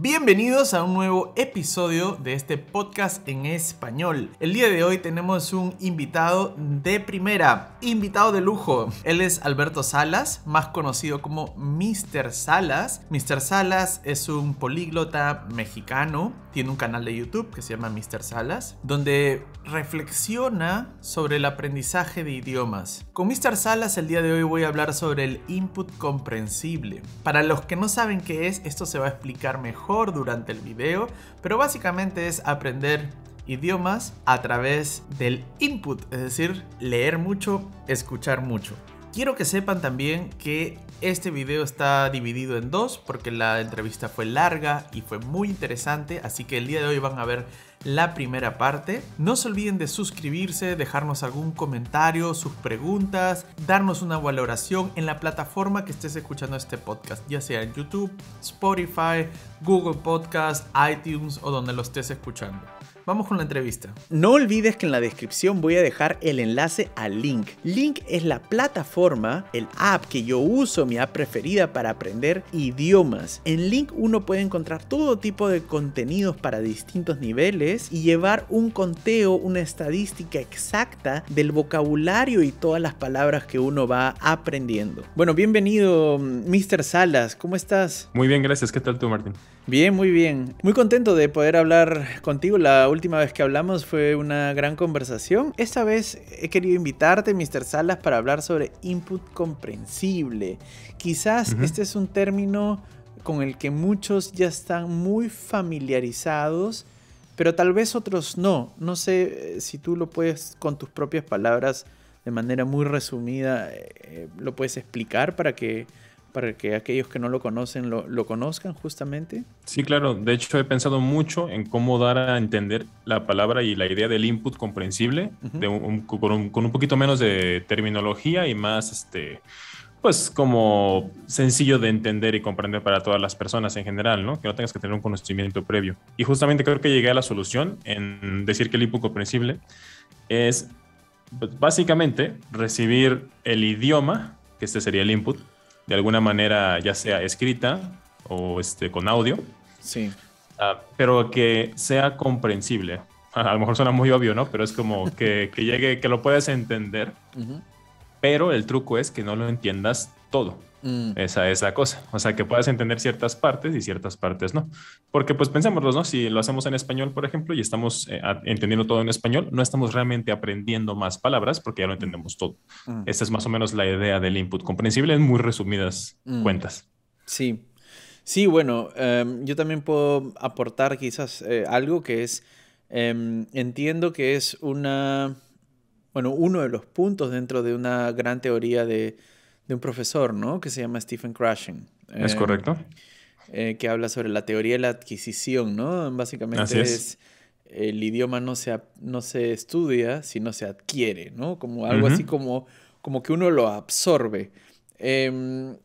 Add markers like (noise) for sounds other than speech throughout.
Bienvenidos a un nuevo episodio de este podcast en español. El día de hoy tenemos un invitado de primera, invitado de lujo. Él es Alberto Salas, más conocido como Mr. Salas. Mr. Salas es un políglota mexicano, tiene un canal de YouTube que se llama Mr. Salas, donde reflexiona sobre el aprendizaje de idiomas. Con Mr. Salas el día de hoy voy a hablar sobre el input comprensible. Para los que no saben qué es, esto se va a explicar mejor durante el video, pero básicamente es aprender idiomas a través del input, es decir, leer mucho, escuchar mucho. Quiero que sepan también que este video está dividido en dos porque la entrevista fue larga y fue muy interesante, así que el día de hoy van a ver la primera parte. No se olviden de suscribirse, dejarnos algún comentario, sus preguntas, darnos una valoración en la plataforma que estés escuchando este podcast, ya sea en YouTube, Spotify, Google Podcast, iTunes o donde lo estés escuchando. Vamos con la entrevista. No olvides que en la descripción voy a dejar el enlace al Link. Link es la plataforma, el app que yo uso, mi app preferida para aprender idiomas. En Link uno puede encontrar todo tipo de contenidos para distintos niveles y llevar un conteo, una estadística exacta del vocabulario y todas las palabras que uno va aprendiendo. Bueno, bienvenido, Mr. Salas. ¿Cómo estás? Muy bien, gracias. ¿Qué tal tú, Martín? Bien, muy bien. Muy contento de poder hablar contigo. La última vez que hablamos fue una gran conversación. Esta vez he querido invitarte, Mr. Salas, para hablar sobre input comprensible. Quizás este es un término con el que muchos ya están muy familiarizados, pero tal vez otros no. No sé eh, si tú lo puedes con tus propias palabras, de manera muy resumida, eh, lo puedes explicar para que para que aquellos que no lo conocen lo, conozcan justamente? Sí, claro. De hecho, he pensado mucho en cómo dar a entender la palabra y la idea del input comprensible, con, un, poquito menos de terminología y más, este, pues, como sencillo de entender y comprender para todas las personas en general, ¿no? Que no tengas que tener un conocimiento previo. Y justamente creo que llegué a la solución en decir que el input comprensible es, pues, básicamente, recibir el idioma, que este sería el input, de alguna manera, ya sea escrita o este, con audio. Sí. Ah, pero que sea comprensible. (laughs) A lo mejor suena muy obvio, ¿no? Pero es como que, que llegue, que lo puedas entender. Pero el truco es que no lo entiendas todo. Mm. Esa es la cosa. O sea, que puedas entender ciertas partes y ciertas partes no. Porque pues pensémoslo, ¿no? Si lo hacemos en español, por ejemplo, y estamos eh, entendiendo todo en español, no estamos realmente aprendiendo más palabras porque ya lo entendemos todo. Mm. Esa es más o menos la idea del input comprensible en muy resumidas mm. cuentas. Sí. Sí, bueno, em, yo también puedo aportar quizás eh, algo que es, em, entiendo que es una, bueno, uno de los puntos dentro de una gran teoría de de un profesor, ¿no? Que se llama Stephen Krashen. Es correcto. Eh, que habla sobre la teoría de la adquisición, ¿no? Básicamente es. el idioma no se, no se estudia, sino se adquiere, ¿no? Como algo así como, como que uno lo absorbe. Em,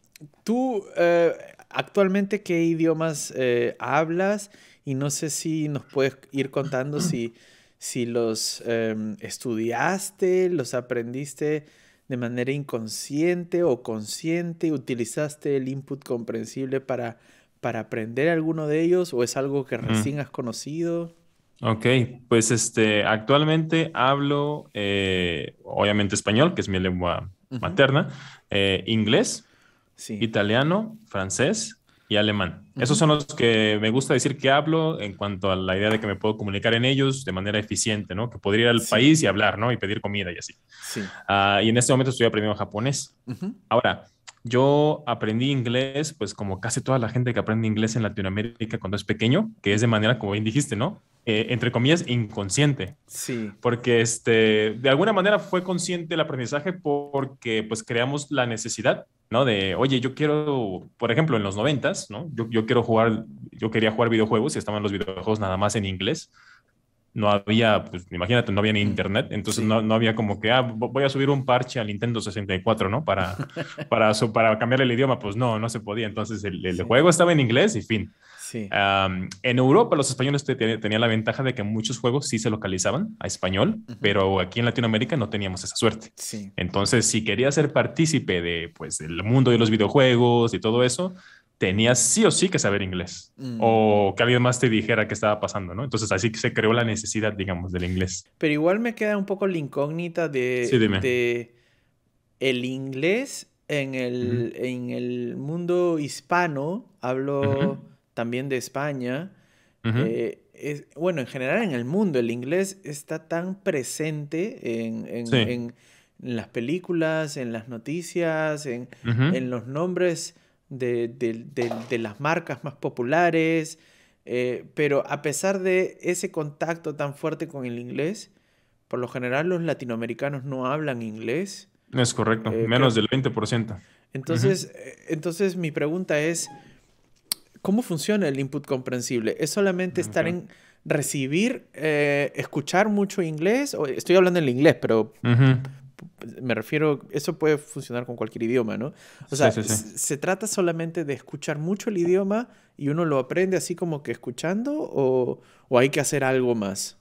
¿Tú eh, actualmente qué idiomas eh, hablas? Y no sé si nos puedes ir contando si, si los em, estudiaste, los aprendiste de manera inconsciente o consciente? ¿Utilizaste el input comprensible para, para aprender alguno de ellos o es algo que recién has conocido? Ok, pues este, actualmente hablo eh, obviamente español, que es mi lengua materna, eh, inglés, italiano, francés, y alemán. Esos son los que me gusta decir que hablo en cuanto a la idea de que me puedo comunicar en ellos de manera eficiente, ¿no? Que podría ir al país y hablar, ¿no? Y pedir comida y así. Sí. Ah, y en este momento estoy aprendiendo japonés. Ahora, yo aprendí inglés, pues como casi toda la gente que aprende inglés en Latinoamérica cuando es pequeño, que es de manera, como bien dijiste, ¿no? Eh, entre comillas, inconsciente. Sí. Porque este, de alguna manera fue consciente el aprendizaje porque pues creamos la necesidad ¿no? De, oye, yo quiero, por ejemplo, en los noventas, ¿no? Yo, yo quiero jugar, yo quería jugar videojuegos y estaban los videojuegos nada más en inglés. No había, pues imagínate, no había ni internet, entonces no, no, había como que, ah, voy a subir un parche al Nintendo 64, ¿no? Para, (laughs) para, para cambiar el idioma, pues no, no se podía. Entonces el, el juego estaba en inglés y fin en Europa los españoles tenían la ventaja de que muchos juegos sí se localizaban a español, pero aquí en Latinoamérica no teníamos esa suerte. Entonces, si querías ser partícipe de, pues, del mundo de los videojuegos y todo eso, tenías sí o sí que saber inglés Mm. o que alguien más te dijera qué estaba pasando, ¿no? Entonces así que se creó la necesidad, digamos, del inglés. Pero igual me queda un poco la incógnita de, Sí, de el inglés en el, en el mundo hispano, hablo. También de España. Eh, es- bueno, en general en el mundo el inglés está tan presente en, en- Sí. en- en las películas, en las noticias, en, los nombres de, de- de- de las marcas más populares. eh, pero a pesar de ese contacto tan fuerte con el inglés, por lo general los latinoamericanos no hablan inglés. Es correcto, Eh, menos creo- del 20%. Entonces, entonces mi pregunta es, ¿cómo funciona el input comprensible? ¿Es solamente estar en recibir, eh, escuchar mucho inglés? O, estoy hablando en inglés, pero me refiero, eso puede funcionar con cualquier idioma, ¿no? O sea, Sí, sí, sí. s- ¿se trata solamente de escuchar mucho el idioma y uno lo aprende así como que escuchando o, o hay que hacer algo más?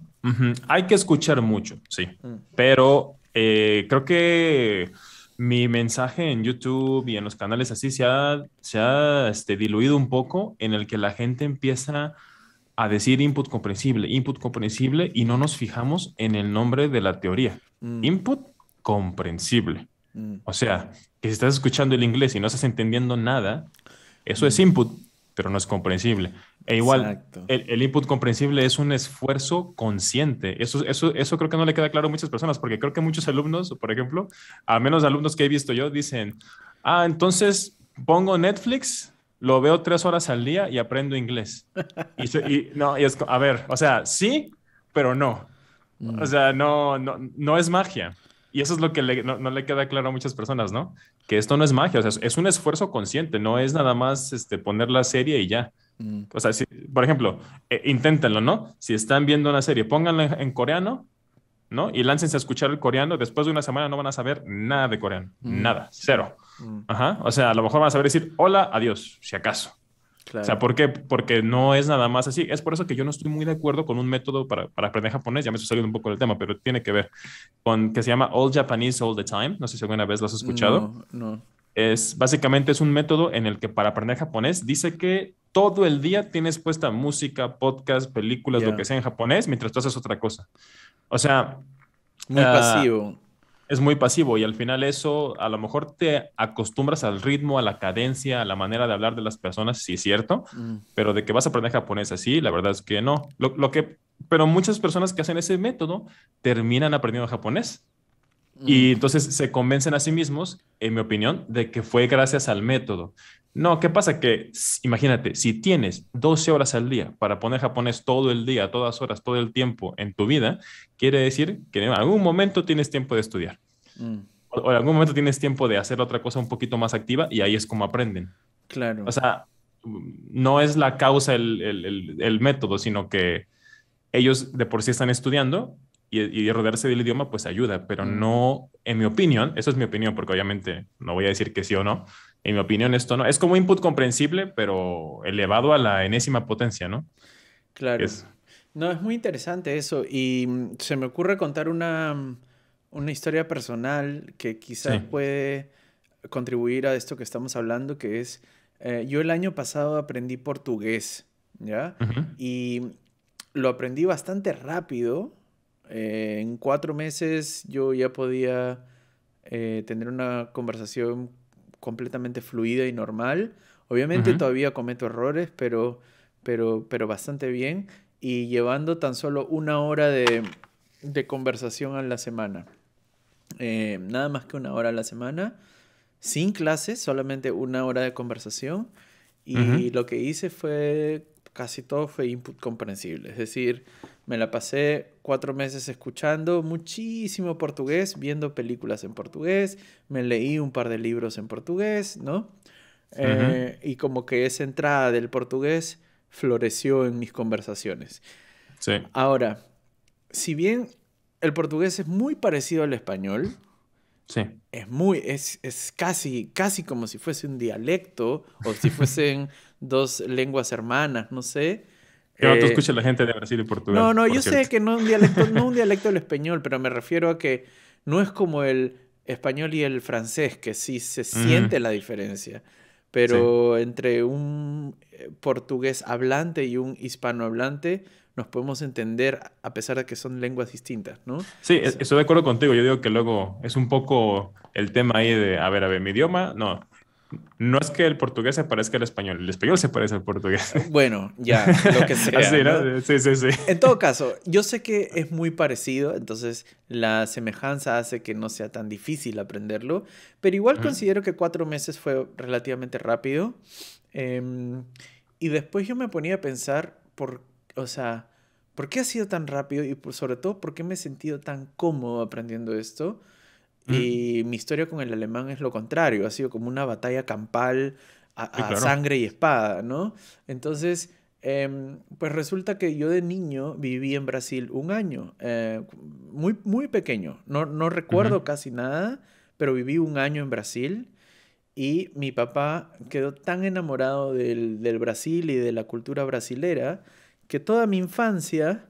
Hay que escuchar mucho, sí. Mm. Pero eh, creo que mi mensaje en YouTube y en los canales así se ha, se ha este, diluido un poco en el que la gente empieza a decir input comprensible, input comprensible y no nos fijamos en el nombre de la teoría. Mm, Input comprensible. mm, O sea, que si estás escuchando el inglés y no estás entendiendo nada, eso es input, pero no es comprensible. E igual, el, el input comprensible es un esfuerzo consciente. Eso, eso, eso creo que no le queda claro a muchas personas, porque creo que muchos alumnos, por ejemplo, a menos alumnos que he visto yo, dicen, ah, entonces pongo Netflix, lo veo tres horas al día y aprendo inglés. Y, no, y es, a ver, o sea, sí, pero no. Mm. O sea, no, no, no es magia. Y eso es lo que le- no, no le queda claro a muchas personas, ¿no? Que esto no es magia, o sea, es, un esfuerzo consciente, no es nada más este, poner la serie y ya. Mm. O sea, si- por ejemplo, eh, inténtenlo, ¿no? Si están viendo una serie, pónganla en, en coreano, ¿no? Y láncense a escuchar el coreano. Después de una semana no van a saber nada de coreano, Mm. nada, cero. Mm, Ajá. O sea, a lo mejor van a saber decir hola, adiós, si acaso. Claro. O sea, ¿por qué? Porque no es nada más así. Es por eso que yo no estoy muy de acuerdo con un método para, para aprender japonés. Ya me estoy saliendo un poco del tema, pero tiene que ver con que se llama All Japanese All the Time. No sé si alguna vez lo has escuchado. No, no. Es básicamente es un método en el que para aprender japonés dice que todo el día tienes puesta música, podcast, películas, Ya. lo que sea en japonés mientras tú haces otra cosa. O sea, Muy Ah, pasivo. Es muy pasivo y al final eso a lo mejor te acostumbras al ritmo, a la cadencia, a la manera de hablar de las personas, sí es cierto, Mm, pero de que vas a aprender japonés así, la verdad es que no. Lo, lo que, pero muchas personas que hacen ese método terminan aprendiendo japonés mm, y entonces se convencen a sí mismos, en mi opinión, de que fue gracias al método. No, ¿qué pasa? Que imagínate, si tienes 12 horas al día para poner japonés todo el día, todas horas, todo el tiempo en tu vida, quiere decir que en algún momento tienes tiempo de estudiar. mm, O o en algún momento tienes tiempo de hacer otra cosa un poquito más activa y ahí es como aprenden. claro. O sea, no es la causa el, el- el- el método, sino que ellos de por sí están estudiando y, y rodearse del idioma pues ayuda, pero Mm. no, en mi opinión, eso es mi opinión, porque obviamente no voy a decir que sí o no, en mi opinión esto no, es como input comprensible, pero elevado a la enésima potencia, ¿no? Claro. Es- No, es muy interesante eso. Y mm, se me ocurre contar una, mm, una historia personal que quizás Sí. puede contribuir a esto que estamos hablando, que es, eh, yo el año pasado aprendí portugués, ¿ya? Y lo aprendí bastante rápido. Eh, en cuatro meses yo ya podía eh, tener una conversación completamente fluida y normal. Obviamente todavía cometo errores, pero, pero, pero bastante bien. Y llevando tan solo una hora de, de conversación a la semana. Eh, nada más que una hora a la semana. Sin clases, solamente una hora de conversación. Y lo que hice fue, casi todo fue input comprensible. Es decir, me la pasé cuatro meses escuchando muchísimo portugués, viendo películas en portugués, me leí un par de libros en portugués, ¿no? Eh, y como que esa entrada del portugués floreció en mis conversaciones. Sí, Ahora, si bien el portugués es muy parecido al español, sí. es muy, es, es casi, casi como si fuese un dialecto o si fuesen (laughs) dos lenguas hermanas, no sé. Que no te Eh, escuche la gente de Brasil y Portugal. no, no, yo sé que no un dialecto, no un dialecto del español, pero me refiero a que no es como el español y el francés, que sí se siente la diferencia. pero entre un eh, portugués hablante y un hispanohablante nos podemos entender a pesar de que son lenguas distintas, ¿no? Sí, estoy de acuerdo contigo. Yo digo que luego es un poco el tema ahí de, a ver, a ver, mi idioma, no, no es que el portugués se parezca al español, el español se parece al portugués. (laughs) Bueno, ya, lo que sea. Así, ¿no? Sí, sí, sí. En todo caso, yo sé que es muy parecido, entonces la semejanza hace que no sea tan difícil aprenderlo, pero igual considero que cuatro meses fue relativamente rápido. Em, y después yo me ponía a pensar, por, o sea, ¿por qué ha sido tan rápido y sobre todo por qué me he sentido tan cómodo aprendiendo esto? Y mi historia con el alemán es lo contrario, ha sido como una batalla campal a, sangre y espada, ¿no? Entonces, em, pues resulta que yo de niño viví en Brasil un año, eh, muy, muy pequeño, no, no recuerdo casi nada, pero viví un año en Brasil y mi papá quedó tan enamorado del, del Brasil y de la cultura brasilera que toda mi infancia,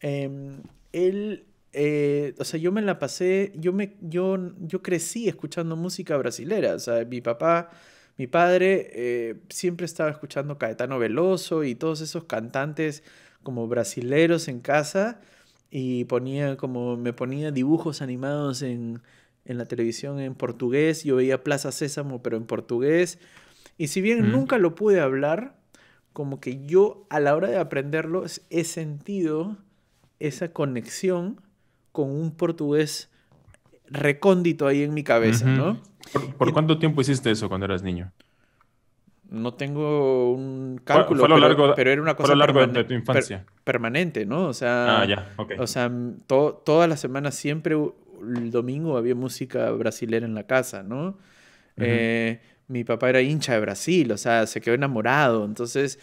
em, él eh, o sea, yo me la pasé, yo, me, yo, yo crecí escuchando música brasilera, o sea, mi papá, mi padre eh, siempre estaba escuchando Caetano Veloso y todos esos cantantes como brasileros en casa y ponía como, me ponía dibujos animados en, en la televisión en portugués, yo veía Plaza Sésamo pero en portugués y si bien nunca lo pude hablar, como que yo a la hora de aprenderlo he sentido esa conexión con un portugués recóndito ahí en mi cabeza, ¿no? ¿Por, cuánto tiempo hiciste eso cuando eras niño? No tengo un cálculo, pero, era una cosa largo de tu infancia. permanente, ¿no? O sea, ah, ya, o sea todas las semanas siempre el domingo había música brasilera en la casa, ¿no? Mi papá era hincha de Brasil, o sea, se quedó enamorado. Entonces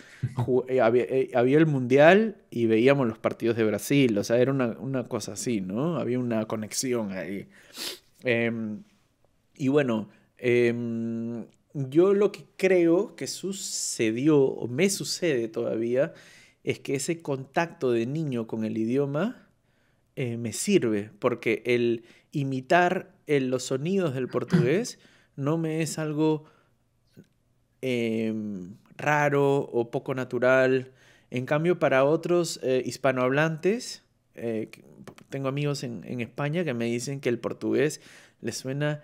eh, eh, había, el mundial y veíamos los partidos de Brasil, o sea, era una, cosa así, ¿no? Había una conexión ahí. Em, y bueno, em, yo lo que creo que sucedió, o me sucede todavía, es que ese contacto de niño con el idioma eh, me sirve, porque el imitar los sonidos del portugués no me es algo Em, raro o poco natural. En cambio, para otros eh, hispanohablantes, eh, tengo amigos en, España que me dicen que el portugués les suena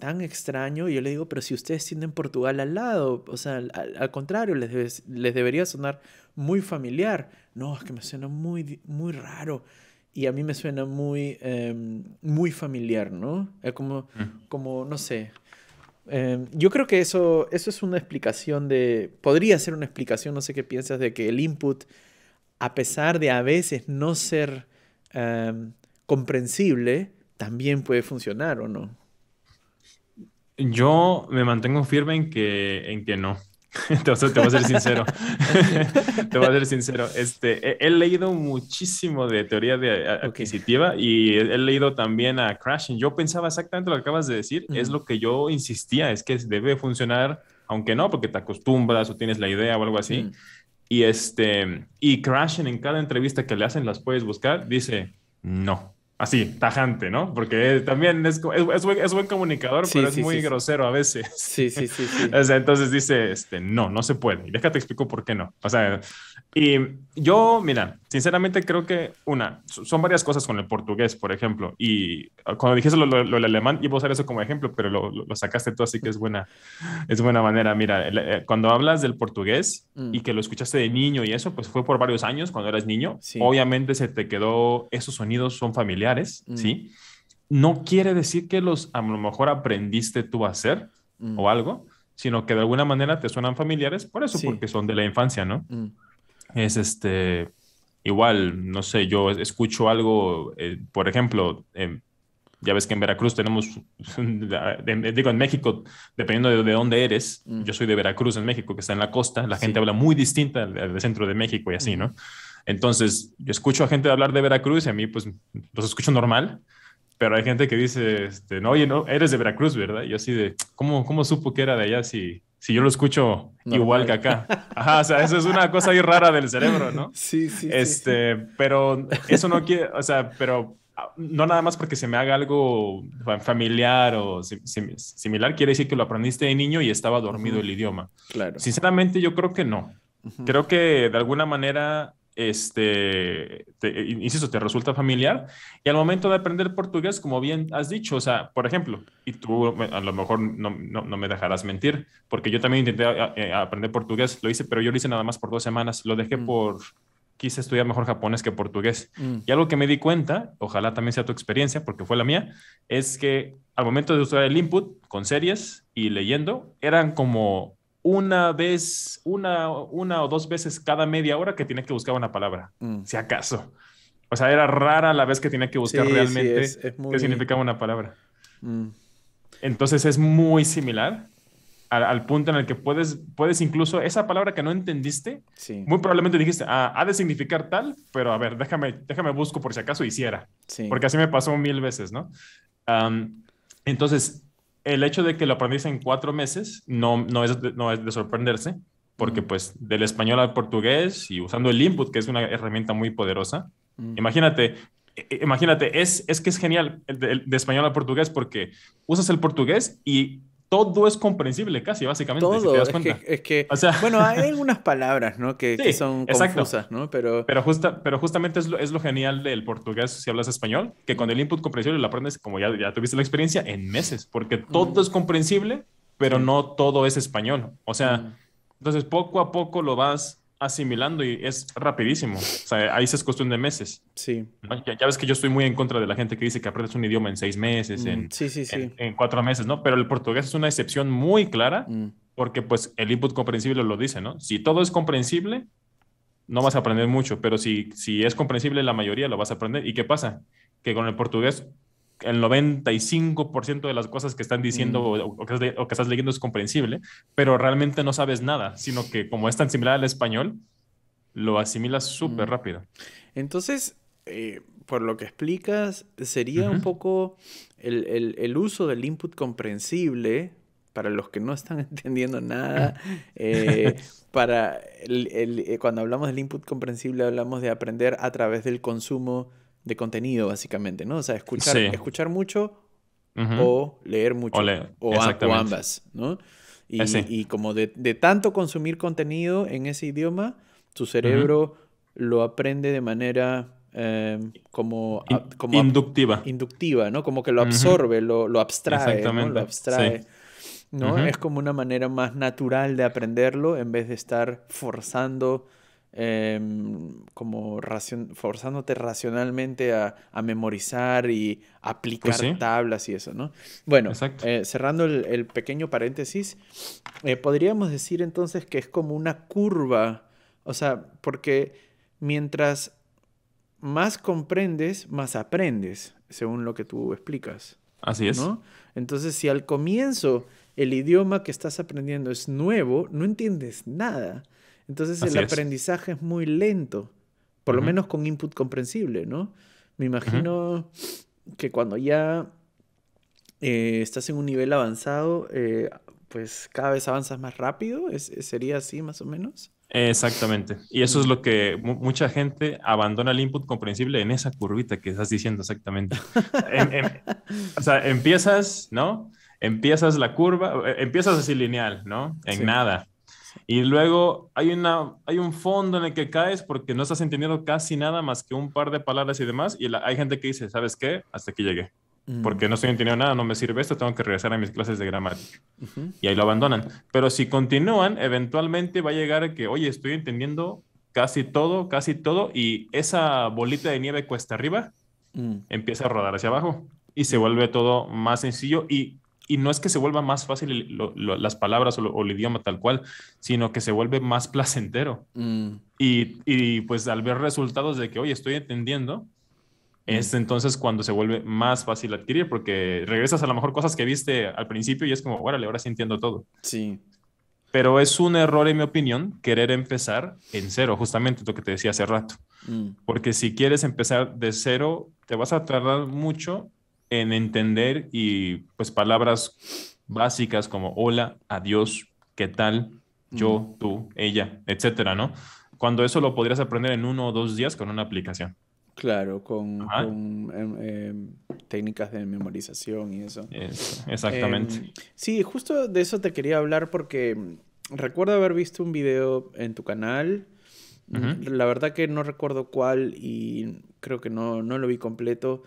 tan extraño. Y yo le digo, pero si ustedes tienen Portugal al lado, o sea, al, contrario, les, les debería sonar muy familiar. No, es que me suena muy, muy raro. Y a mí me suena muy, em, muy familiar, ¿no? Es como, como, no sé, Em, yo creo que eso, eso es una explicación de, podría ser una explicación, no sé qué piensas, de que el input, a pesar de a veces no ser em, comprensible, también puede funcionar o no. Yo me mantengo firme en que, en que no. (laughs) te, voy a ser sincero. (laughs) te voy a ser sincero. Este, he, leído muchísimo de teoría de, adquisitiva y he, leído también a Crashing. Yo pensaba exactamente lo que acabas de decir. Es lo que yo insistía, es que debe funcionar, aunque no, porque te acostumbras o tienes la idea o algo así. Y, este, y Crashing en cada entrevista que le hacen, las puedes buscar, dice, no así, tajante, ¿no? Porque también es, es, buen, comunicador, pero es muy grosero a veces. Sí, sí, sí. sí. (laughs) o sea, entonces dice, este, no, no se puede. Y déjate explico por qué no. O sea, y yo, mira, sinceramente creo que, una, son varias cosas con el portugués, por ejemplo, y cuando dijiste lo, lo, lo alemán, iba a usar eso como ejemplo, pero lo, lo, sacaste tú, así que es buena, es buena manera. Mira, eh, cuando hablas del portugués y mm. que lo escuchaste de niño y eso, pues fue por varios años cuando eras niño, obviamente se te quedó, esos sonidos son familiares Mm. ¿sí? No quiere decir que los a lo mejor aprendiste tú a hacer mm. o algo, sino que de alguna manera te suenan familiares, por eso, porque son de la infancia, ¿no? Mm. Es este, igual, no sé, yo escucho algo, eh, por ejemplo, ya ves que en Veracruz tenemos, (laughs) digo, en México, dependiendo de, dónde eres, yo soy de Veracruz, en México, que está en la costa, la gente habla muy distinta del, centro de México y así, ¿no? Entonces, yo escucho a gente hablar de Veracruz y a mí, pues, los escucho normal, pero hay gente que dice, este, no, oye, no, eres de Veracruz, ¿verdad? Y yo así de, ¿cómo, cómo supo que era de allá si, si yo lo escucho igual que acá? Ajá, o sea, eso es una cosa ahí rara del cerebro, ¿no? (laughs) Sí, sí. Este, sí. pero eso no quiere, o sea, pero no nada más porque se me haga algo familiar o similar, quiere decir que lo aprendiste de niño y estaba dormido el idioma. Claro. Sinceramente, yo creo que no. Creo que de alguna manera este, te, insisto, te resulta familiar. Y al momento de aprender portugués, como bien has dicho, o sea, por ejemplo, y tú a lo mejor no, no, me dejarás mentir, porque yo también intenté eh, aprender portugués, lo hice, pero yo lo hice nada más por dos semanas, lo dejé mm. por, quise estudiar mejor japonés que portugués. Mm. Y algo que me di cuenta, ojalá también sea tu experiencia, porque fue la mía, es que al momento de usar el input con series y leyendo, eran como una vez, una, una o dos veces cada media hora que tiene que buscar una palabra, mm. si acaso. O sea, era rara la vez que tenía que buscar realmente qué significaba una palabra. Mm. Entonces es muy similar al, punto en el que puedes, puedes incluso esa palabra que no entendiste, muy probablemente dijiste, ah, ha de significar tal, pero a ver, déjame, déjame busco por si acaso hiciera. Porque así me pasó mil veces, ¿no? entonces, el hecho de que lo aprendiste en cuatro meses no, no, es, de, no es de sorprenderse, porque pues del español al portugués y usando el input, que es una herramienta muy poderosa, imagínate, imagínate, es, es que es genial de, de, español al portugués porque usas el portugués y todo es comprensible casi, básicamente. Todo, es, que, es que, bueno, hay (laughs) algunas palabras, ¿no? Que, son confusas, ¿no? Pero, pero, justa, pero justamente es lo, es lo genial del portugués si hablas español, que con el input comprensible lo aprendes, como ya, ya tuviste la experiencia, en meses, porque todo es comprensible, pero no todo es español. O sea, entonces poco a poco lo vas asimilando y es rapidísimo. O sea, ahí es cuestión de meses. Sí. Ya, ves que yo estoy muy en contra de la gente que dice que aprendes un idioma en seis meses, en, sí, sí, sí. En, cuatro meses, ¿no? Pero el portugués es una excepción muy clara mm. porque pues el input comprensible lo dice, ¿no? Si todo es comprensible, no vas a aprender mucho, pero si, si es comprensible la mayoría lo vas a aprender. ¿Y qué pasa? Que con el portugués el 95% de las cosas que están diciendo mm. o, que, estás leyendo es comprensible, pero realmente no sabes nada, sino que como es tan similar al español, lo asimilas súper mm. rápido. Entonces, eh, por lo que explicas, sería un poco el, uso del input comprensible, para los que no están (laughs) entendiendo nada, eh, (laughs) para eh, cuando hablamos del input comprensible hablamos de aprender a través del consumo de contenido, básicamente, ¿no? O sea, escuchar, escuchar mucho o leer mucho. O, ambas, ¿no? Y, eh, y como de, tanto consumir contenido en ese idioma, tu cerebro lo aprende de manera em, como, como, inductiva. Inductiva, ¿no? Como que lo absorbe, lo, lo, abstrae, ¿no? Lo abstrae. ¿no? Es como una manera más natural de aprenderlo en vez de estar forzando Em, como forzándote racionalmente a, memorizar y aplicar pues tablas y eso, ¿no? Bueno, eh, cerrando el, pequeño paréntesis, eh, podríamos decir entonces que es como una curva, o sea, porque mientras más comprendes, más aprendes, según lo que tú explicas. Así es. Entonces, si al comienzo el idioma que estás aprendiendo es nuevo, no entiendes nada. Entonces el aprendizaje es. muy lento, por lo menos con input comprensible, ¿no? Me imagino que cuando ya eh, estás en un nivel avanzado, eh, pues cada vez avanzas más rápido, ¿sería así más o menos? Exactamente. Y eso es lo que mucha gente abandona el input comprensible en esa curvita que estás diciendo exactamente. (laughs) o sea, empiezas, ¿no? Empiezas la curva, eh, empiezas así lineal, ¿no? En nada. Y luego hay, una, hay un fondo en el que caes porque no estás entendiendo casi nada más que un par de palabras y demás. Y hay gente que dice, ¿sabes qué? Hasta aquí llegué. Mm. Porque no estoy entendiendo nada, no me sirve esto, tengo que regresar a mis clases de gramática. Y ahí lo abandonan. Pero si continúan, eventualmente va a llegar a que, oye, estoy entendiendo casi todo, casi todo. Y esa bolita de nieve cuesta arriba, mm. empieza a rodar hacia abajo. Y se vuelve todo más sencillo. Y y no es que se vuelva más fácil las palabras o, el idioma tal cual, sino que se vuelve más placentero. Mm. Y, pues al ver resultados de que, oye, estoy entendiendo, mm. es entonces cuando se vuelve más fácil adquirir, porque regresas a lo mejor cosas que viste al principio y es como, órale, ahora sí entiendo todo. Sí. Pero es un error, en mi opinión, querer empezar en cero, justamente lo que te decía hace rato. Mm. Porque si quieres empezar de cero, te vas a tardar mucho en entender y pues palabras básicas como hola, adiós, qué tal, yo, tú, ella, etcétera, ¿no? Cuando eso lo podrías aprender en uno o dos días con una aplicación. Claro, con, em, em, técnicas de memorización y eso. exactamente. Em, sí, justo de eso te quería hablar porque recuerdo haber visto un video en tu canal. La verdad que no recuerdo cuál y creo que no, no lo vi completo,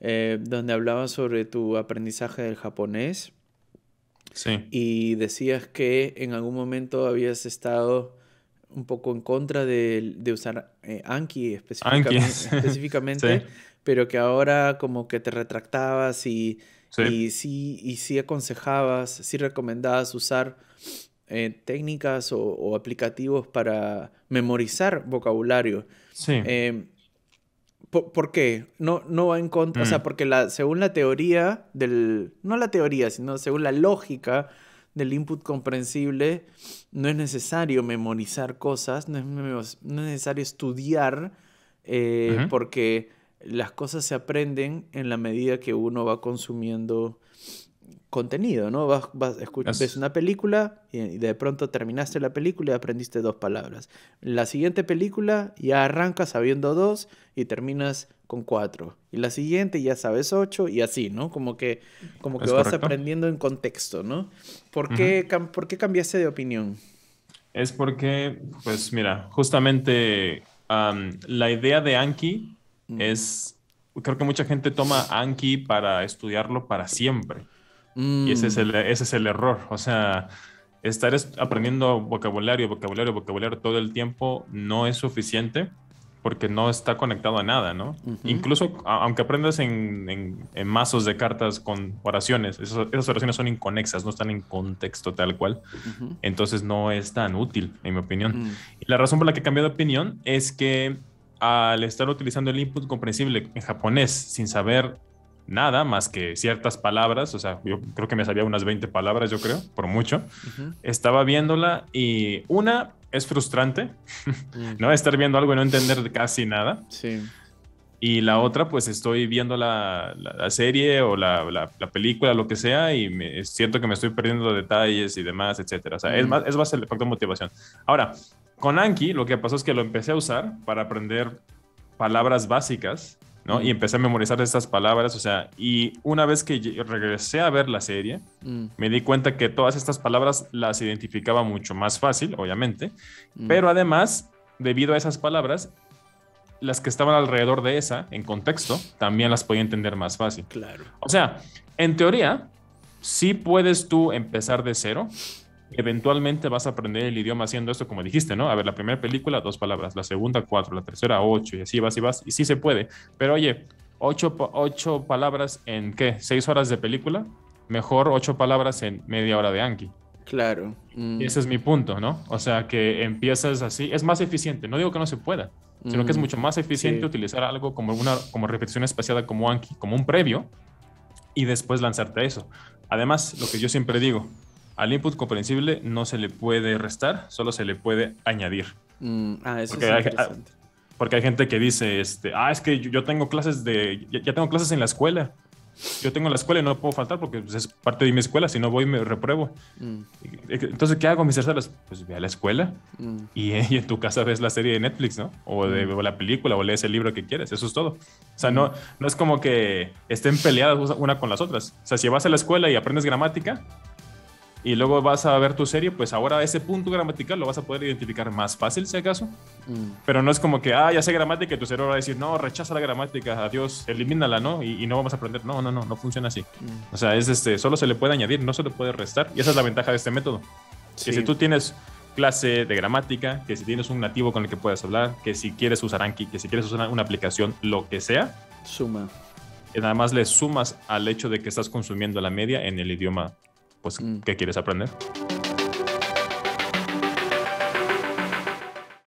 eh, donde hablabas sobre tu aprendizaje del japonés. Sí. Y decías que en algún momento habías estado un poco en contra de, usar eh, Anki específicamente, (laughs) pero que ahora como que te retractabas y, y, sí, y sí aconsejabas, sí recomendabas usar eh, técnicas o, aplicativos para memorizar vocabulario. Sí. Em, ¿por, qué? No, no va en contra, o sea, mm. porque la, según la teoría del, no la teoría, sino según la lógica del input comprensible, no es necesario memorizar cosas, no es, necesario estudiar, eh, porque las cosas se aprenden en la medida que uno va consumiendo contenido, ¿no? Vas, vas escuchas, ves una película y de pronto terminaste la película y aprendiste dos palabras. La siguiente película ya arrancas sabiendo dos y terminas con cuatro. Y la siguiente ya sabes ocho y así, ¿no? Como que, como que vas aprendiendo en contexto, ¿no? ¿Por qué, ¿Por qué cambiaste de opinión? Es porque, pues mira, justamente la idea de Anki es, creo que mucha gente toma Anki para estudiarlo para siempre. Y ese es, mm. el, ese es el error. O sea, estar aprendiendo vocabulario, vocabulario, vocabulario todo el tiempo no es suficiente porque no está conectado a nada, ¿no? Incluso aunque aprendas en, en, mazos de cartas con oraciones, esas, oraciones son inconexas, no están en contexto tal cual, entonces no es tan útil, en mi opinión. Mm. Y la razón por la que cambié de opinión es que al estar utilizando el input comprensible en japonés sin saber nada más que ciertas palabras, o sea, yo creo que me sabía unas 20 palabras, yo creo, por mucho. Estaba viéndola y una es frustrante, mm. ¿no? Estar viendo algo y no entender casi nada. Sí. Y la otra, pues estoy viendo la, la, serie o la, la, película, lo que sea, y me, siento que me estoy perdiendo detalles y demás, etcétera. O sea, es, mm. más, es más el factor de motivación. Ahora, con Anki, lo que pasó es que lo empecé a usar para aprender palabras básicas y empecé a memorizar estas palabras, o sea, y una vez que regresé a ver la serie, mm. me di cuenta que todas estas palabras las identificaba mucho más fácil, obviamente, mm. pero además, debido a esas palabras, las que estaban alrededor de esa, en contexto, también las podía entender más fácil. Claro. O sea, en teoría, sí puedes tú empezar de cero, eventualmente vas a aprender el idioma haciendo esto como dijiste, ¿no? A ver, la primera película, dos palabras, la segunda, cuatro, la tercera, ocho, y así vas y vas, y sí se puede. Pero oye, ocho, ocho palabras en qué? ¿Seis horas de película? Mejor ocho palabras en media hora de Anki. Claro. Mm. Ese es mi punto, ¿no? O sea, que empiezas así, es más eficiente, no digo que no se pueda, sino que es mm. mucho más eficiente utilizar algo como una como repetición espaciada como Anki, como un previo, y después lanzarte a eso. Además, lo que yo siempre digo, al input comprensible no se le puede restar, solo se le puede añadir. Mm, ah, eso porque, es hay, porque hay gente que dice, este, ah, es que yo, tengo clases de, ya, tengo clases en la escuela. Yo tengo la escuela y no puedo faltar porque pues, es parte de mi escuela. Si no voy, me repruebo. Mm. Entonces, ¿qué hago, mis terceras? Pues ve a la escuela mm. y, (laughs) en tu casa ves la serie de Netflix, ¿no? O, de, la película o lees el libro que quieres. Eso es todo. O sea, no, no es como que estén peleadas una con las otras. O sea, si vas a la escuela y aprendes gramática, y luego vas a ver tu serie, pues ahora ese punto gramatical lo vas a poder identificar más fácil, si acaso. Mm. Pero no es como que, ah, ya sé gramática y tu cerebro va a decir, no, rechaza la gramática, adiós, elimínala, ¿no? Y, no vamos a aprender. No, no, no, no funciona así. Mm. O sea, es este, solo se le puede añadir, no se le puede restar. Y esa es la ventaja de este método. Que si tú tienes clase de gramática, que si tienes un nativo con el que puedas hablar, que si quieres usar Anki, que si quieres usar una aplicación, lo que sea. Suma. Y nada más le sumas al hecho de que estás consumiendo la media en el idioma pues, mm. ¿qué quieres aprender?